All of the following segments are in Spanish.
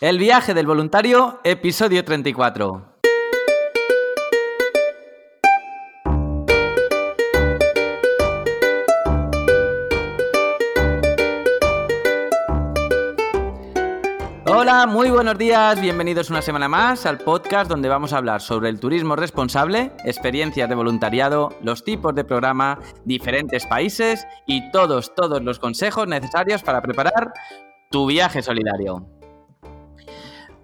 El viaje del voluntario, episodio 34. Hola, muy buenos días, bienvenidos una semana más al podcast donde vamos a hablar sobre el turismo responsable, experiencias de voluntariado, los tipos de programa, diferentes países y todos, todos los consejos necesarios para preparar tu viaje solidario.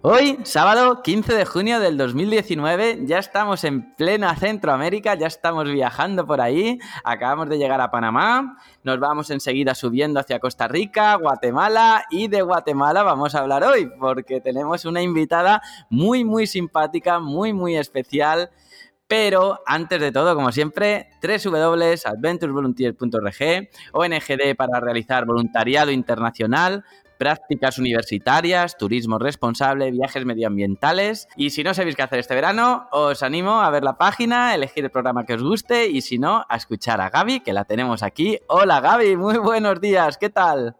Hoy, sábado 15 de junio del 2019, ya estamos en plena Centroamérica, ya estamos viajando por ahí, acabamos de llegar a Panamá, nos vamos enseguida subiendo hacia Costa Rica, Guatemala y de Guatemala vamos a hablar hoy porque tenemos una invitada muy muy simpática, muy muy especial. Pero antes de todo, como siempre, www.adventuresvolunteers.org, ONGD para realizar voluntariado internacional, prácticas universitarias, turismo responsable, viajes medioambientales. Y si no sabéis qué hacer este verano, os animo a ver la página, elegir el programa que os guste y si no, a escuchar a Gaby, que la tenemos aquí. Hola Gaby, muy buenos días, ¿qué tal?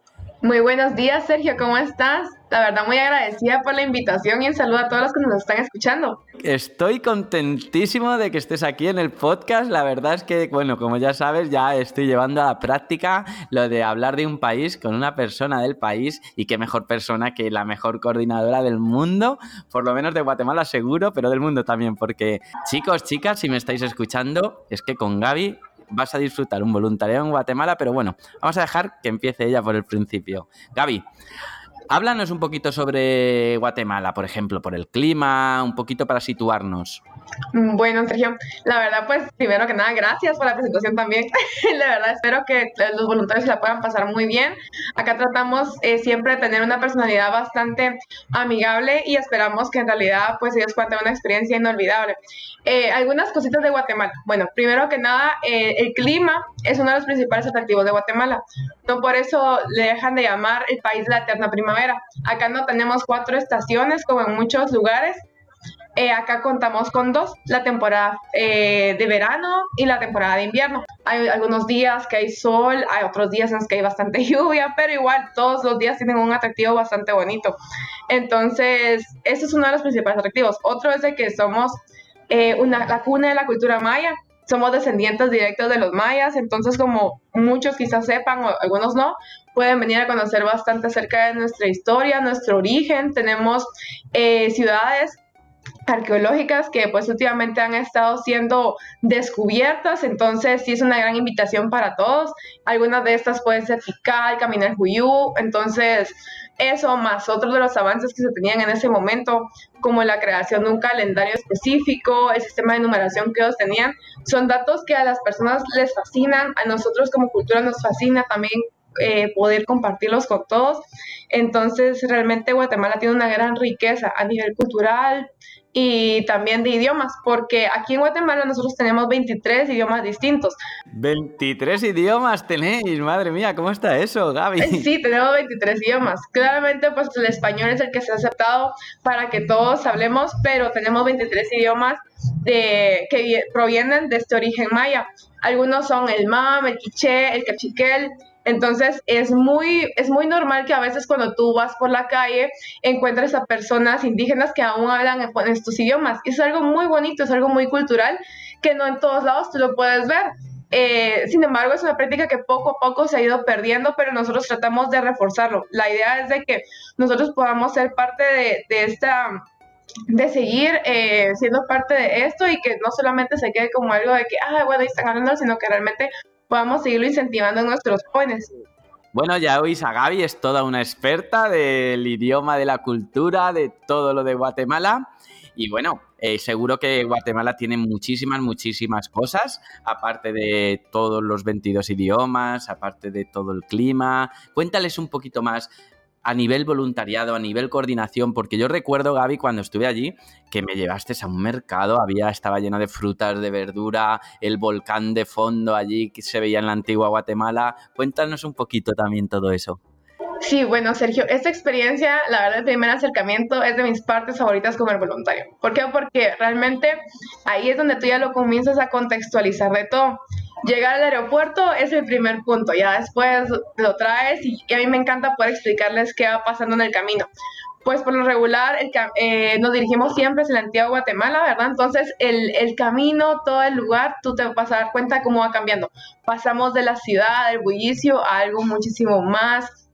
Muy buenos días, Sergio, ¿cómo estás? La verdad, muy agradecida por la invitación y un saludo a todos los que nos están escuchando. Estoy contentísimo de que estés aquí en el podcast. La verdad es que, bueno, como ya sabes, ya estoy llevando a la práctica lo de hablar de un país con una persona del país y qué mejor persona que la mejor coordinadora del mundo, por lo menos de Guatemala seguro, pero del mundo también, porque chicos, chicas, si me estáis escuchando, es que con Gaby vas a disfrutar un voluntariado en Guatemala, pero bueno, vamos a dejar que empiece ella por el principio. Gaby, háblanos un poquito sobre Guatemala, por ejemplo, por el clima, un poquito para situarnos. Mm, bueno, Sergio, la verdad, pues primero que nada, gracias por la presentación también. la verdad, espero que los voluntarios se la puedan pasar muy bien. Acá tratamos eh, siempre de tener una personalidad bastante amigable y esperamos que en realidad, pues ellos puedan tener una experiencia inolvidable. Eh, algunas cositas de Guatemala. Bueno, primero que nada, eh, el clima es uno de los principales atractivos de Guatemala. No por eso le dejan de llamar el país de la eterna primavera. Acá no tenemos cuatro estaciones como en muchos lugares eh, acá contamos con dos, la temporada eh, de verano y la temporada de invierno. Hay algunos días que hay sol, hay otros días en los que hay bastante lluvia, pero igual todos los días tienen un atractivo bastante bonito. Entonces, ese es uno de los principales atractivos. Otro es de que somos eh, una, la cuna de la cultura maya. Somos descendientes directos de los mayas, entonces como muchos quizás sepan o algunos no, pueden venir a conocer bastante acerca de nuestra historia, nuestro origen. Tenemos ciudades arqueológicas que pues últimamente han estado siendo descubiertas, entonces sí es una gran invitación para todos. Algunas de estas pueden ser Tikal, Caminar Juyú, entonces eso más otros de los avances que se tenían en ese momento, como la creación de un calendario específico, el sistema de numeración que ellos tenían, son datos que a las personas les fascinan, a nosotros como cultura nos fascina también eh, poder compartirlos con todos. Entonces, realmente Guatemala tiene una gran riqueza a nivel cultural, y también de idiomas, porque aquí en Guatemala nosotros tenemos 23 idiomas distintos. 23 idiomas tenéis, madre mía, ¿cómo está eso, Gaby? Sí, tenemos 23 idiomas. Claramente, pues el español es el que se ha aceptado para que todos hablemos, pero tenemos 23 idiomas de, que provienen de este origen maya. Algunos son el mam, el quiché, el cachiquel, entonces es muy, es muy normal que a veces cuando tú vas por la calle encuentres a personas indígenas que aún hablan en estos idiomas. es algo muy bonito, es algo muy cultural que no en todos lados tú lo puedes ver. Eh, sin embargo, es una práctica que poco a poco se ha ido perdiendo, pero nosotros tratamos de reforzarlo. La idea es de que nosotros podamos ser parte de, esta de seguir eh, siendo parte de esto y que no solamente se quede como algo de que, ah, bueno, ahí están hablando, sino que realmente podamos seguirlo incentivando a nuestros jóvenes. Bueno, ya oís a Gaby, es toda una experta del idioma, de la cultura, de todo lo de Guatemala. Y bueno, eh, seguro que Guatemala tiene muchísimas, muchísimas cosas, aparte de todos los 22 idiomas, aparte de todo el clima. Cuéntales un poquito más a nivel voluntariado, a nivel coordinación, porque yo recuerdo, Gaby, cuando estuve allí, que me llevaste a un mercado, había, estaba lleno de frutas, de verdura, el volcán de fondo allí que se veía en la antigua Guatemala. Cuéntanos un poquito también todo eso. Sí, bueno, Sergio, esta experiencia, la verdad, el primer acercamiento es de mis partes favoritas como el voluntario. ¿Por qué? Porque realmente ahí es donde tú ya lo comienzas a contextualizar de todo. Llegar al aeropuerto es el primer punto, ya después lo traes y, a mí me encanta poder explicarles qué va pasando en el camino. pues por lo regular eh, nos dirigimos siempre hacia la antigua Guatemala, ¿verdad? Entonces el, el, camino, todo el lugar, tú te vas a dar cuenta cómo va cambiando. Pasamos de la ciudad, del bullicio, a algo muchísimo más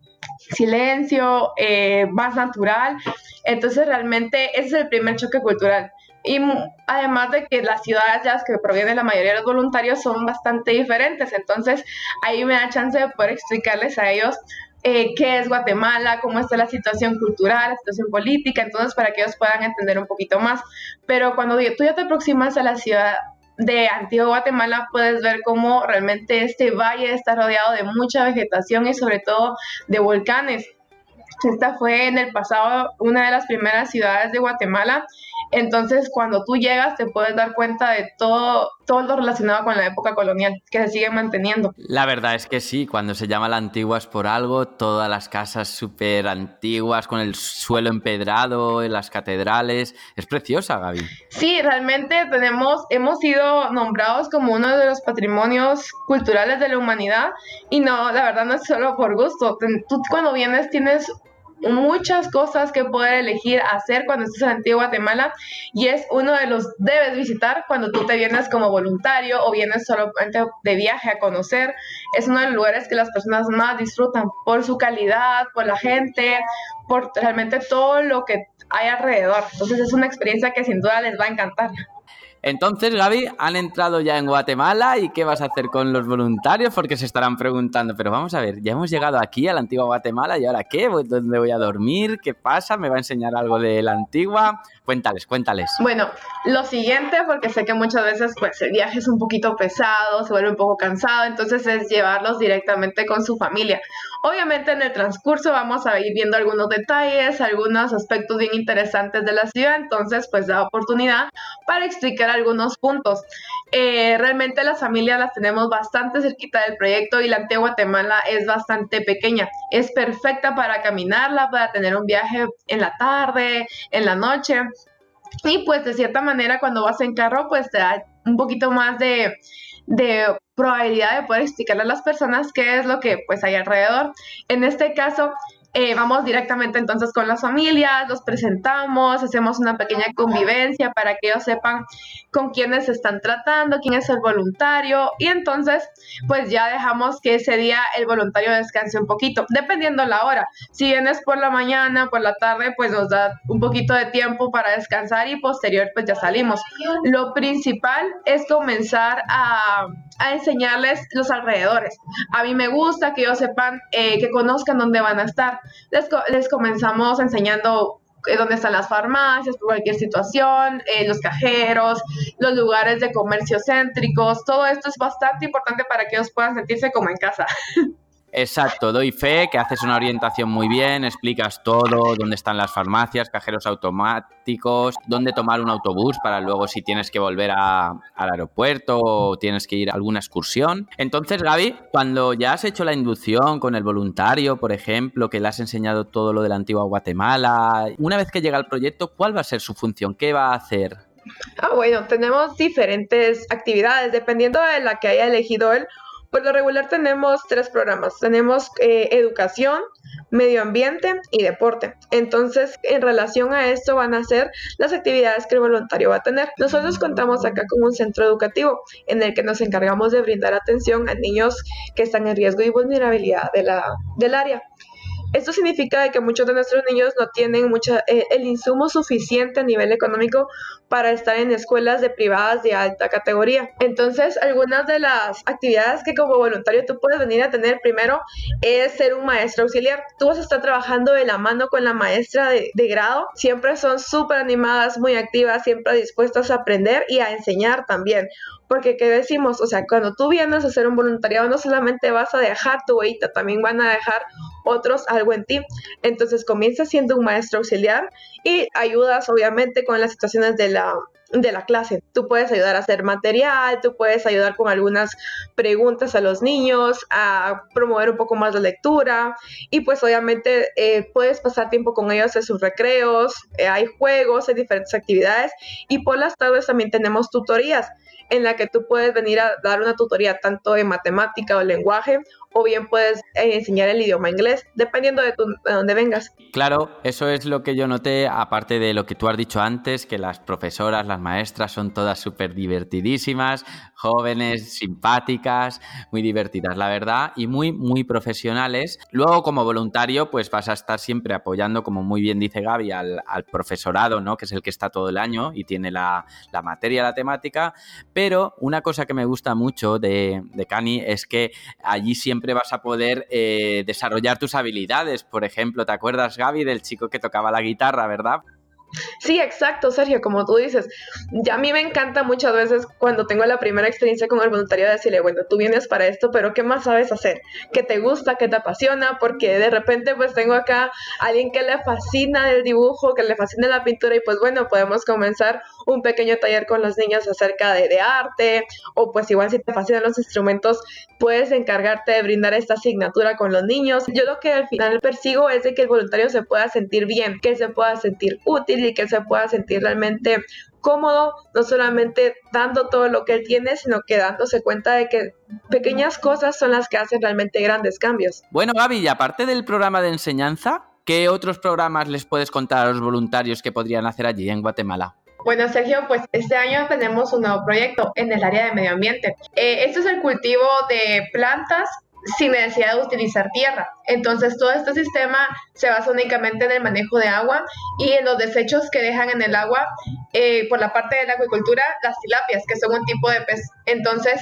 silencio, eh, más natural. Entonces realmente ese es el primer choque cultural. Y además de que las ciudades ya que provienen la mayoría de los voluntarios son bastante diferentes, entonces ahí me da chance de poder explicarles a ellos eh, qué es Guatemala, cómo está la situación cultural, la situación política, entonces para que ellos puedan entender un poquito más. Pero cuando tú ya te aproximas a la ciudad de Antigua Guatemala, puedes ver cómo realmente este valle está rodeado de mucha vegetación y sobre todo de volcanes. Esta fue en el pasado una de las primeras ciudades de Guatemala entonces, cuando tú llegas, te puedes dar cuenta de todo, todo lo relacionado con la época colonial, que se sigue manteniendo. La verdad es que sí, cuando se llama la antigua es por algo, todas las casas súper antiguas, con el suelo empedrado, en las catedrales. Es preciosa, Gaby. Sí, realmente tenemos, hemos sido nombrados como uno de los patrimonios culturales de la humanidad y no, la verdad no es solo por gusto. Tú cuando vienes tienes muchas cosas que poder elegir hacer cuando estés en Antigua Guatemala y es uno de los debes visitar cuando tú te vienes como voluntario o vienes solamente de viaje a conocer. Es uno de los lugares que las personas más disfrutan por su calidad, por la gente, por realmente todo lo que hay alrededor. Entonces es una experiencia que sin duda les va a encantar. Entonces, Gaby, han entrado ya en Guatemala y ¿qué vas a hacer con los voluntarios? Porque se estarán preguntando, pero vamos a ver, ya hemos llegado aquí a la antigua Guatemala y ahora qué, ¿dónde voy a dormir? ¿Qué pasa? ¿Me va a enseñar algo de la antigua? Cuéntales, cuéntales. Bueno, lo siguiente, porque sé que muchas veces pues el viaje es un poquito pesado, se vuelve un poco cansado, entonces es llevarlos directamente con su familia. Obviamente en el transcurso vamos a ir viendo algunos detalles, algunos aspectos bien interesantes de la ciudad, entonces pues da oportunidad para explicar algunos puntos. Eh, realmente las familias las tenemos bastante cerquita del proyecto y la antigua Guatemala es bastante pequeña. Es perfecta para caminarla, para tener un viaje en la tarde, en la noche. Y pues de cierta manera cuando vas en carro pues te da un poquito más de, de probabilidad de poder explicarle a las personas qué es lo que pues hay alrededor. En este caso eh, vamos directamente entonces con las familias, los presentamos, hacemos una pequeña convivencia para que ellos sepan con quiénes están tratando, quién es el voluntario y entonces pues ya dejamos que ese día el voluntario descanse un poquito, dependiendo la hora. Si vienes por la mañana, por la tarde, pues nos da un poquito de tiempo para descansar y posterior pues ya salimos. Lo principal es comenzar a, a enseñarles los alrededores. A mí me gusta que ellos sepan, eh, que conozcan dónde van a estar les, comenzamos enseñando eh, dónde están las farmacias, por cualquier situación, eh, los cajeros, los lugares de comercio céntricos, todo esto es bastante importante para que ellos puedan sentirse como en casa. Exacto, doy fe que haces una orientación muy bien, explicas todo, dónde están las farmacias, cajeros automáticos, dónde tomar un autobús para luego si tienes que volver al aeropuerto o tienes que ir a alguna excursión. Entonces, Gaby, cuando ya has hecho la inducción con el voluntario, por ejemplo, que le has enseñado todo lo de la antigua Guatemala, una vez que llega el proyecto, ¿cuál va a ser su función? ¿Qué va a hacer? Ah, bueno, tenemos diferentes actividades dependiendo de la que haya elegido él por lo regular tenemos tres programas. Tenemos eh, educación, medio ambiente y deporte. Entonces, en relación a esto van a ser las actividades que el voluntario va a tener. Nosotros contamos acá con un centro educativo en el que nos encargamos de brindar atención a niños que están en riesgo y vulnerabilidad de la, del área. Esto significa que muchos de nuestros niños no tienen mucha, eh, el insumo suficiente a nivel económico para estar en escuelas de privadas de alta categoría. Entonces, algunas de las actividades que como voluntario tú puedes venir a tener primero es ser un maestro auxiliar. Tú vas a estar trabajando de la mano con la maestra de, grado. Siempre son súper animadas, muy activas, siempre dispuestas a aprender y a enseñar también. Porque, ¿qué decimos? O sea, cuando tú vienes a hacer un voluntariado, no solamente vas a dejar tu huella, también van a dejar otros algo en ti. Entonces, comienza siendo un maestro auxiliar y ayudas, obviamente, con las situaciones de la de la clase. Tú puedes ayudar a hacer material, tú puedes ayudar con algunas preguntas a los niños, a promover un poco más la lectura y pues obviamente eh, puedes pasar tiempo con ellos en sus recreos, eh, hay juegos, hay diferentes actividades y por las tardes también tenemos tutorías en la que tú puedes venir a dar una tutoría tanto en matemática o lenguaje o bien puedes eh, enseñar el idioma inglés, dependiendo de, tu, de dónde vengas. Claro, eso es lo que yo noté, aparte de lo que tú has dicho antes, que las profesoras, las maestras son todas súper divertidísimas, jóvenes, simpáticas, muy divertidas, la verdad, y muy, muy profesionales. Luego, como voluntario, pues vas a estar siempre apoyando, como muy bien dice Gaby, al, profesorado, ¿no? Que es el que está todo el año y tiene la, materia, la temática. Pero una cosa que me gusta mucho de, de Cani es que allí siempre vas a poder eh, desarrollar tus habilidades. Por ejemplo, ¿te acuerdas, Gaby, del chico que tocaba la guitarra, verdad? Sí, exacto, Sergio, como tú dices. Ya a mí me encanta muchas veces cuando tengo la primera experiencia con el voluntario decirle, bueno, tú vienes para esto, pero ¿qué más sabes hacer? ¿Qué te gusta? ¿Qué te apasiona? Porque de repente pues tengo acá a alguien que le fascina el dibujo, que le fascina la pintura y pues bueno, podemos comenzar un pequeño taller con los niños acerca de, de arte o pues igual si te fascinan los instrumentos, puedes encargarte de brindar esta asignatura con los niños. Yo lo que al final persigo es de que el voluntario se pueda sentir bien, que se pueda sentir útil y que se pueda sentir realmente cómodo, no solamente dando todo lo que él tiene, sino que dándose cuenta de que pequeñas cosas son las que hacen realmente grandes cambios. Bueno, Gaby, y aparte del programa de enseñanza, ¿qué otros programas les puedes contar a los voluntarios que podrían hacer allí en Guatemala? Bueno, Sergio, pues este año tenemos un nuevo proyecto en el área de medio ambiente. Eh, esto es el cultivo de plantas sin necesidad de utilizar tierra. Entonces todo este sistema se basa únicamente en el manejo de agua y en los desechos que dejan en el agua eh, por la parte de la acuicultura, las tilapias, que son un tipo de pez. Entonces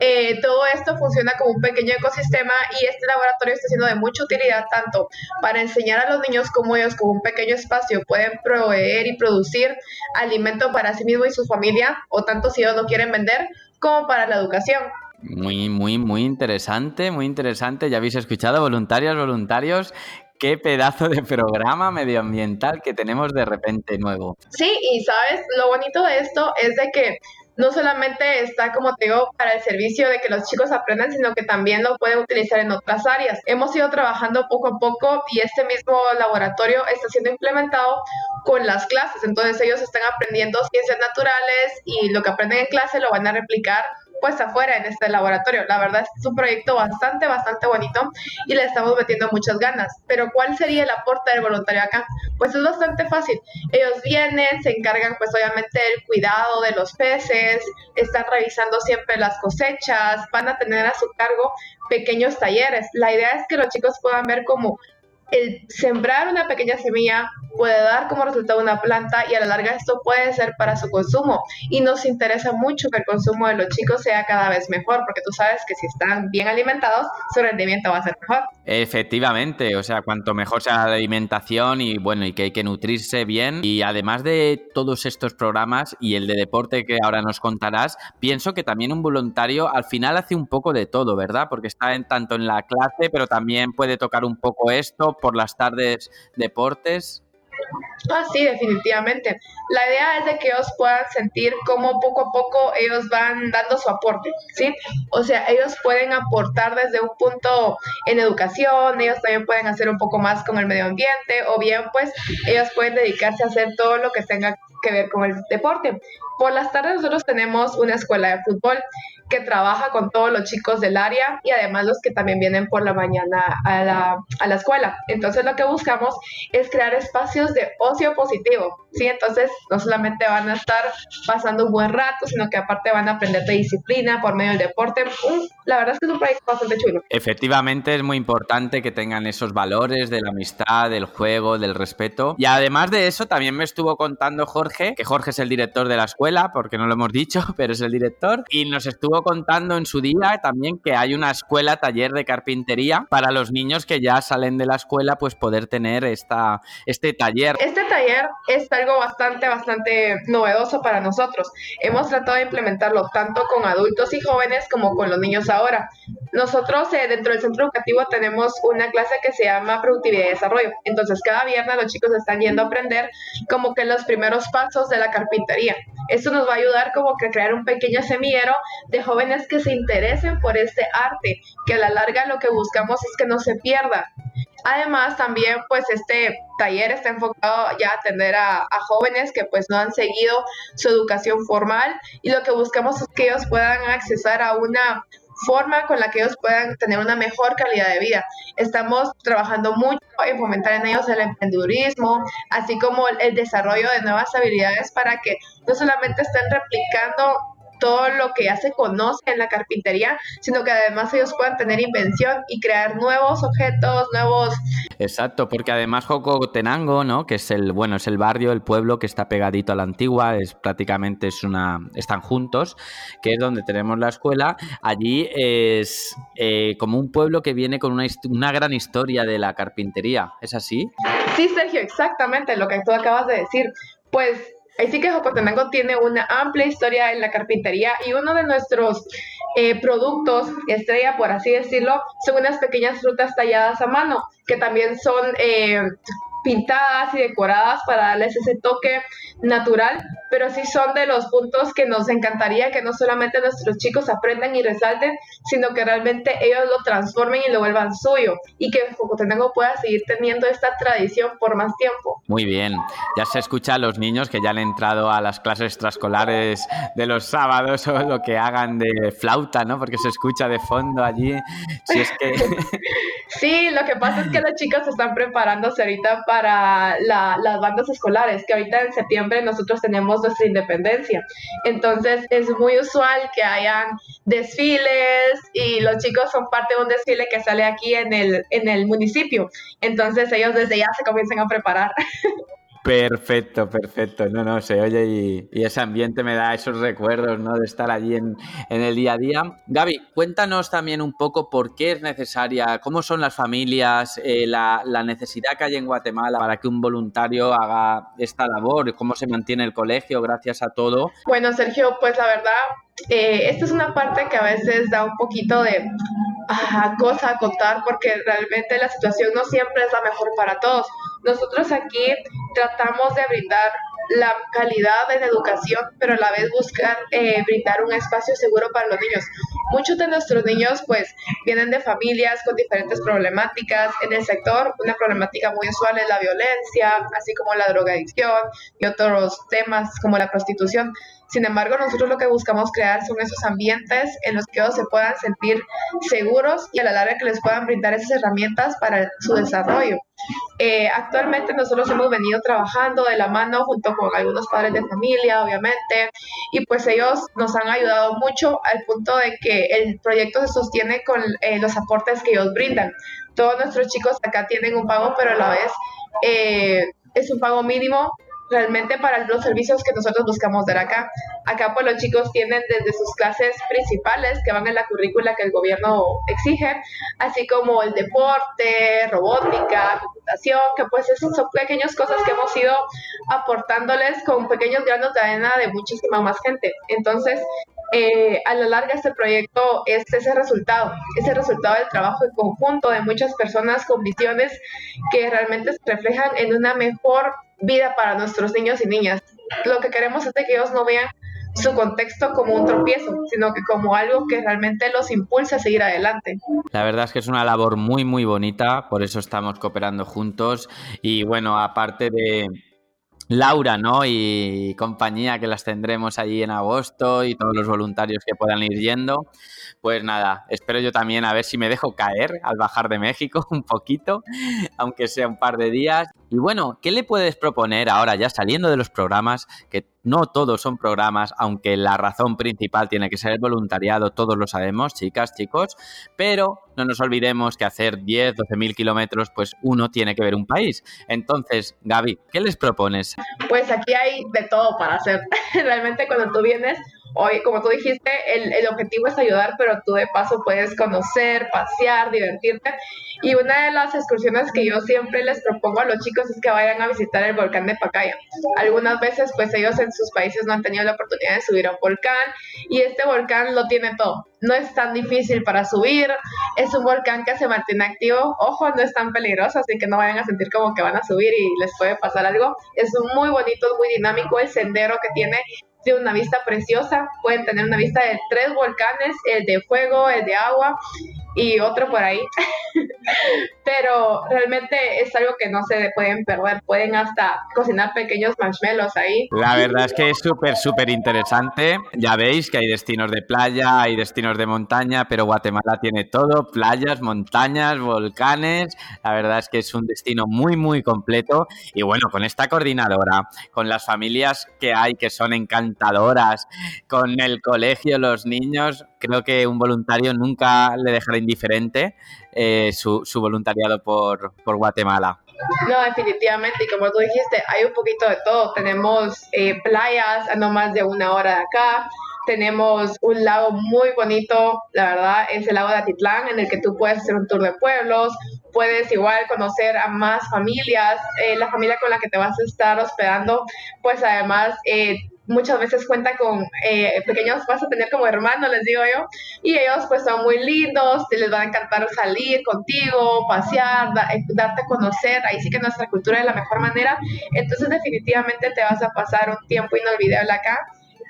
eh, todo esto funciona como un pequeño ecosistema y este laboratorio está siendo de mucha utilidad tanto para enseñar a los niños cómo ellos con un pequeño espacio pueden proveer y producir alimento para sí mismos y su familia, o tanto si ellos lo quieren vender, como para la educación. Muy, muy, muy interesante, muy interesante. Ya habéis escuchado, voluntarios, voluntarios. Qué pedazo de programa medioambiental que tenemos de repente nuevo. Sí, y sabes, lo bonito de esto es de que no solamente está, como te digo, para el servicio de que los chicos aprendan, sino que también lo pueden utilizar en otras áreas. Hemos ido trabajando poco a poco y este mismo laboratorio está siendo implementado con las clases. Entonces ellos están aprendiendo ciencias naturales y lo que aprenden en clase lo van a replicar pues afuera en este laboratorio. La verdad es un proyecto bastante, bastante bonito y le estamos metiendo muchas ganas. Pero ¿cuál sería el aporte del voluntario acá? Pues es bastante fácil. Ellos vienen, se encargan pues obviamente del cuidado de los peces, están revisando siempre las cosechas, van a tener a su cargo pequeños talleres. La idea es que los chicos puedan ver cómo el sembrar una pequeña semilla puede dar como resultado una planta y a la larga esto puede ser para su consumo. Y nos interesa mucho que el consumo de los chicos sea cada vez mejor, porque tú sabes que si están bien alimentados, su rendimiento va a ser mejor. Efectivamente, o sea, cuanto mejor sea la alimentación y bueno, y que hay que nutrirse bien. Y además de todos estos programas y el de deporte que ahora nos contarás, pienso que también un voluntario al final hace un poco de todo, ¿verdad? Porque está en, tanto en la clase, pero también puede tocar un poco esto por las tardes deportes. Ah, sí, definitivamente. La idea es de que ellos puedan sentir cómo poco a poco ellos van dando su aporte, ¿sí? O sea, ellos pueden aportar desde un punto en educación, ellos también pueden hacer un poco más con el medio ambiente, o bien pues ellos pueden dedicarse a hacer todo lo que tenga que ver con el deporte. Por las tardes nosotros tenemos una escuela de fútbol que trabaja con todos los chicos del área y además los que también vienen por la mañana a la, a la escuela. Entonces lo que buscamos es crear espacios de ocio positivo, ¿sí? Entonces no solamente van a estar pasando un buen rato, sino que aparte van a aprender de disciplina por medio del deporte. La verdad es que es un proyecto bastante chulo. Efectivamente es muy importante que tengan esos valores de la amistad, del juego, del respeto. Y además de eso también me estuvo contando Jorge, que Jorge es el director de la escuela, porque no lo hemos dicho, pero es el director, y nos estuvo contando en su día también que hay una escuela, taller de carpintería para los niños que ya salen de la escuela, pues poder tener esta, este taller. Este taller es algo bastante, bastante novedoso para nosotros. Hemos tratado de implementarlo tanto con adultos y jóvenes como con los niños ahora. Nosotros eh, dentro del centro educativo tenemos una clase que se llama productividad y desarrollo. Entonces cada viernes los chicos están yendo a aprender como que los primeros pasos de la carpintería. Esto nos va a ayudar como que a crear un pequeño semillero de jóvenes que se interesen por este arte, que a la larga lo que buscamos es que no se pierda. Además, también pues este taller está enfocado ya a atender a, a, jóvenes que pues no han seguido su educación formal y lo que buscamos es que ellos puedan accesar a una forma con la que ellos puedan tener una mejor calidad de vida. Estamos trabajando mucho en fomentar en ellos el emprendedurismo, así como el desarrollo de nuevas habilidades para que no solamente estén replicando todo lo que ya se conoce en la carpintería, sino que además ellos puedan tener invención y crear nuevos objetos, nuevos... Exacto, porque además Jocotenango, ¿no? Que es el, bueno, es el barrio, el pueblo que está pegadito a la antigua, es prácticamente es una, están juntos, que es donde tenemos la escuela. Allí es eh, como un pueblo que viene con una, una gran historia de la carpintería, ¿es así? Sí, Sergio, exactamente lo que tú acabas de decir. Pues Así que Jocotenango tiene una amplia historia en la carpintería y uno de nuestros eh, productos estrella, por así decirlo, son unas pequeñas frutas talladas a mano, que también son eh, pintadas y decoradas para darles ese toque natural, pero sí son de los puntos que nos encantaría que no solamente nuestros chicos aprendan y resalten, sino que realmente ellos lo transformen y lo vuelvan suyo y que Jocotenango pueda seguir teniendo esta tradición por más tiempo. Muy bien, ya se escucha a los niños que ya han entrado a las clases extraescolares de los sábados o lo que hagan de flauta, ¿no? Porque se escucha de fondo allí. Si es que... sí, lo que pasa es que los chicos están preparándose ahorita para para las bandas escolares, que ahorita en septiembre nosotros tenemos nuestra independencia. Entonces es muy usual que hayan desfiles y los chicos son parte de un desfile que sale aquí en el, en el municipio. Entonces ellos desde ya se comienzan a preparar. Perfecto, perfecto. No, no, se oye y, ese ambiente me da esos recuerdos, ¿no? De estar allí en, el día a día. Gaby, cuéntanos también un poco por qué es necesaria, cómo son las familias, eh, la, necesidad que hay en Guatemala para que un voluntario haga esta labor, cómo se mantiene el colegio gracias a todo. Bueno, Sergio, pues la verdad, eh, esta es una parte que a veces da un poquito de ah, cosa a contar porque realmente la situación no siempre es la mejor para todos. Nosotros aquí tratamos de brindar la calidad de la educación, pero a la vez buscar eh, brindar un espacio seguro para los niños. Muchos de nuestros niños pues vienen de familias con diferentes problemáticas. En el sector una problemática muy usual es la violencia, así como la drogadicción y otros temas como la prostitución. Sin embargo, nosotros lo que buscamos crear son esos ambientes en los que ellos se puedan sentir seguros y a la larga que les puedan brindar esas herramientas para su desarrollo. Eh, actualmente nosotros hemos venido trabajando de la mano junto con algunos padres de familia, obviamente, y pues ellos nos han ayudado mucho al punto de que el proyecto se sostiene con eh, los aportes que ellos brindan. Todos nuestros chicos acá tienen un pago, pero a la vez eh, es un pago mínimo realmente para los servicios que nosotros buscamos dar acá. Acá pues los chicos tienen desde sus clases principales que van en la currícula que el gobierno exige, así como el deporte, robótica, computación, que pues son pequeñas cosas que hemos ido aportándoles con pequeños granos de arena de muchísima más gente. Entonces, eh, a la larga este proyecto es ese resultado, ese resultado del trabajo en conjunto de muchas personas con visiones que realmente se reflejan en una mejor vida para nuestros niños y niñas. Lo que queremos es que ellos no vean su contexto como un tropiezo, sino que como algo que realmente los impulsa a seguir adelante. La verdad es que es una labor muy, muy bonita, por eso estamos cooperando juntos y bueno, aparte de, Laura, ¿no? Y compañía que las tendremos allí en agosto y todos los voluntarios que puedan ir yendo. Pues nada, espero yo también a ver si me dejo caer al bajar de México un poquito, aunque sea un par de días. Y bueno, ¿qué le puedes proponer ahora ya saliendo de los programas? Que no todos son programas, aunque la razón principal tiene que ser el voluntariado, todos lo sabemos, chicas, chicos, pero no nos olvidemos que hacer 10, 12 mil kilómetros, pues uno tiene que ver un país. Entonces, Gaby, ¿qué les propones? Pues aquí hay de todo para hacer. Realmente cuando tú vienes, hoy, como tú dijiste, el, el, objetivo es ayudar, pero tú de paso puedes conocer, pasear, divertirte. Y una de las excursiones que yo siempre les propongo a los chicos es que vayan a visitar el volcán de Pacaya. Algunas veces, pues ellos en sus países no han tenido la oportunidad de subir a un volcán y este volcán lo tiene todo. No es tan difícil para subir, es un volcán que se mantiene activo. Ojo, no es tan peligroso, así que no vayan a sentir como que van a subir y les puede pasar algo. Es muy bonito, muy dinámico el sendero que tiene tiene una vista preciosa, pueden tener una vista de tres volcanes, el de fuego, el de agua y otro por ahí. pero realmente es algo que no se pueden perder. Pueden hasta cocinar pequeños marshmallows ahí. La verdad es que es súper, súper interesante. Ya veis que hay destinos de playa, hay destinos de montaña, pero Guatemala tiene todo, playas, montañas, volcanes. La verdad es que es un destino muy, muy completo. Y bueno, con esta coordinadora, con las familias que hay que son encantadoras, con el colegio, los niños, creo que un voluntario nunca le dejará indiferente eh, su, voluntariado por, Guatemala. No, definitivamente, y como tú dijiste, hay un poquito de todo. Tenemos eh, playas a no más de una hora de acá, tenemos un lago muy bonito, la verdad, es el lago de Atitlán, en el que tú puedes hacer un tour de pueblos, puedes igual conocer a más familias, eh, la familia con la que te vas a estar hospedando, pues además eh, muchas veces cuenta con eh, pequeños, vas a tener como hermanos, les digo yo, y ellos pues son muy lindos, te les va a encantar salir contigo, pasear, darte a conocer, ahí sí que nuestra cultura es la mejor manera, entonces definitivamente te vas a pasar un tiempo inolvidable acá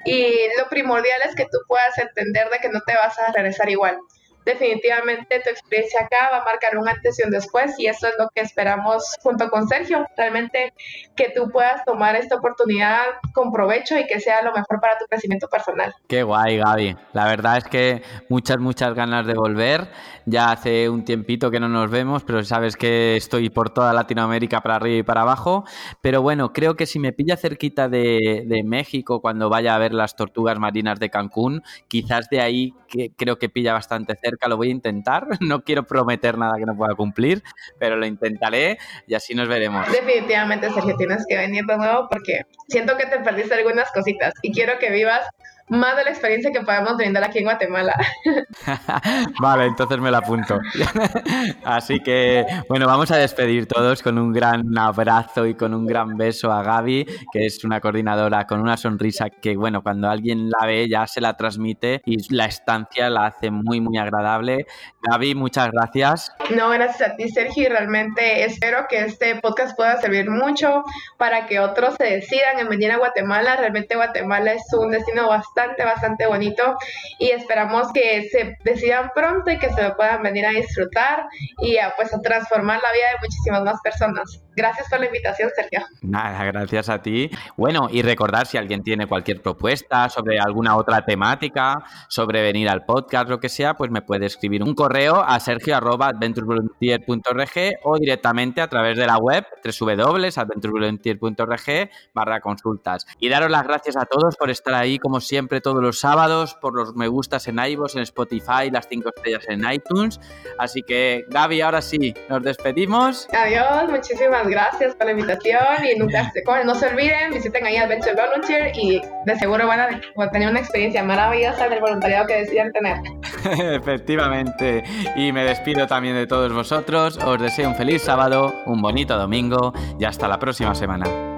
y lo primordial es que tú puedas entender de que no te vas a regresar igual definitivamente tu experiencia acá va a marcar un antes y un después y eso es lo que esperamos junto con Sergio, realmente que tú puedas tomar esta oportunidad con provecho y que sea lo mejor para tu crecimiento personal. Qué guay, Gaby. La verdad es que muchas, muchas ganas de volver. Ya hace un tiempito que no nos vemos, pero sabes que estoy por toda Latinoamérica para arriba y para abajo. Pero bueno, creo que si me pilla cerquita de, México cuando vaya a ver las tortugas marinas de Cancún, quizás de ahí creo que pilla bastante cerca lo voy a intentar. No quiero prometer nada que no pueda cumplir, pero lo intentaré y así nos veremos. Definitivamente, Sergio, tienes que venir de nuevo porque siento que te perdiste algunas cositas y quiero que vivas más de la experiencia que podemos brindar aquí en Guatemala. vale, entonces me la apunto. Así que, bueno, vamos a despedir todos con un gran abrazo y con un gran beso a Gaby, que es una coordinadora con una sonrisa que, bueno, cuando alguien la ve ya se la transmite y la estancia la hace muy, muy agradable. Gaby, muchas gracias. No, gracias a ti, Sergio, y realmente espero que este podcast pueda servir mucho para que otros se decidan en venir a Guatemala. Realmente Guatemala es un destino bastante bastante, bastante bonito y esperamos que se decidan pronto y que se puedan venir a disfrutar y a, pues a transformar la vida de muchísimas más personas. Gracias por la invitación, Sergio. Nada, gracias a ti. Bueno, y recordar si alguien tiene cualquier propuesta sobre alguna otra temática, sobre venir al podcast, lo que sea, pues me puede escribir un correo a sergio.adventurevolunteer.org o directamente a través de la web www.adventurevolunteer.org barra consultas. Y daros las gracias a todos por estar ahí como siempre todos los sábados, por los me gustas en iVoox, en Spotify, las cinco estrellas en iTunes. Así que Gaby, ahora sí, nos despedimos. Adiós, muchísimas gracias por la invitación y nunca se, no se olviden, visiten ahí Adventure Volunteer y de seguro van a tener una experiencia maravillosa del voluntariado que decidan tener. Efectivamente. Y me despido también de todos vosotros. Os deseo un feliz sábado, un bonito domingo y hasta la próxima semana.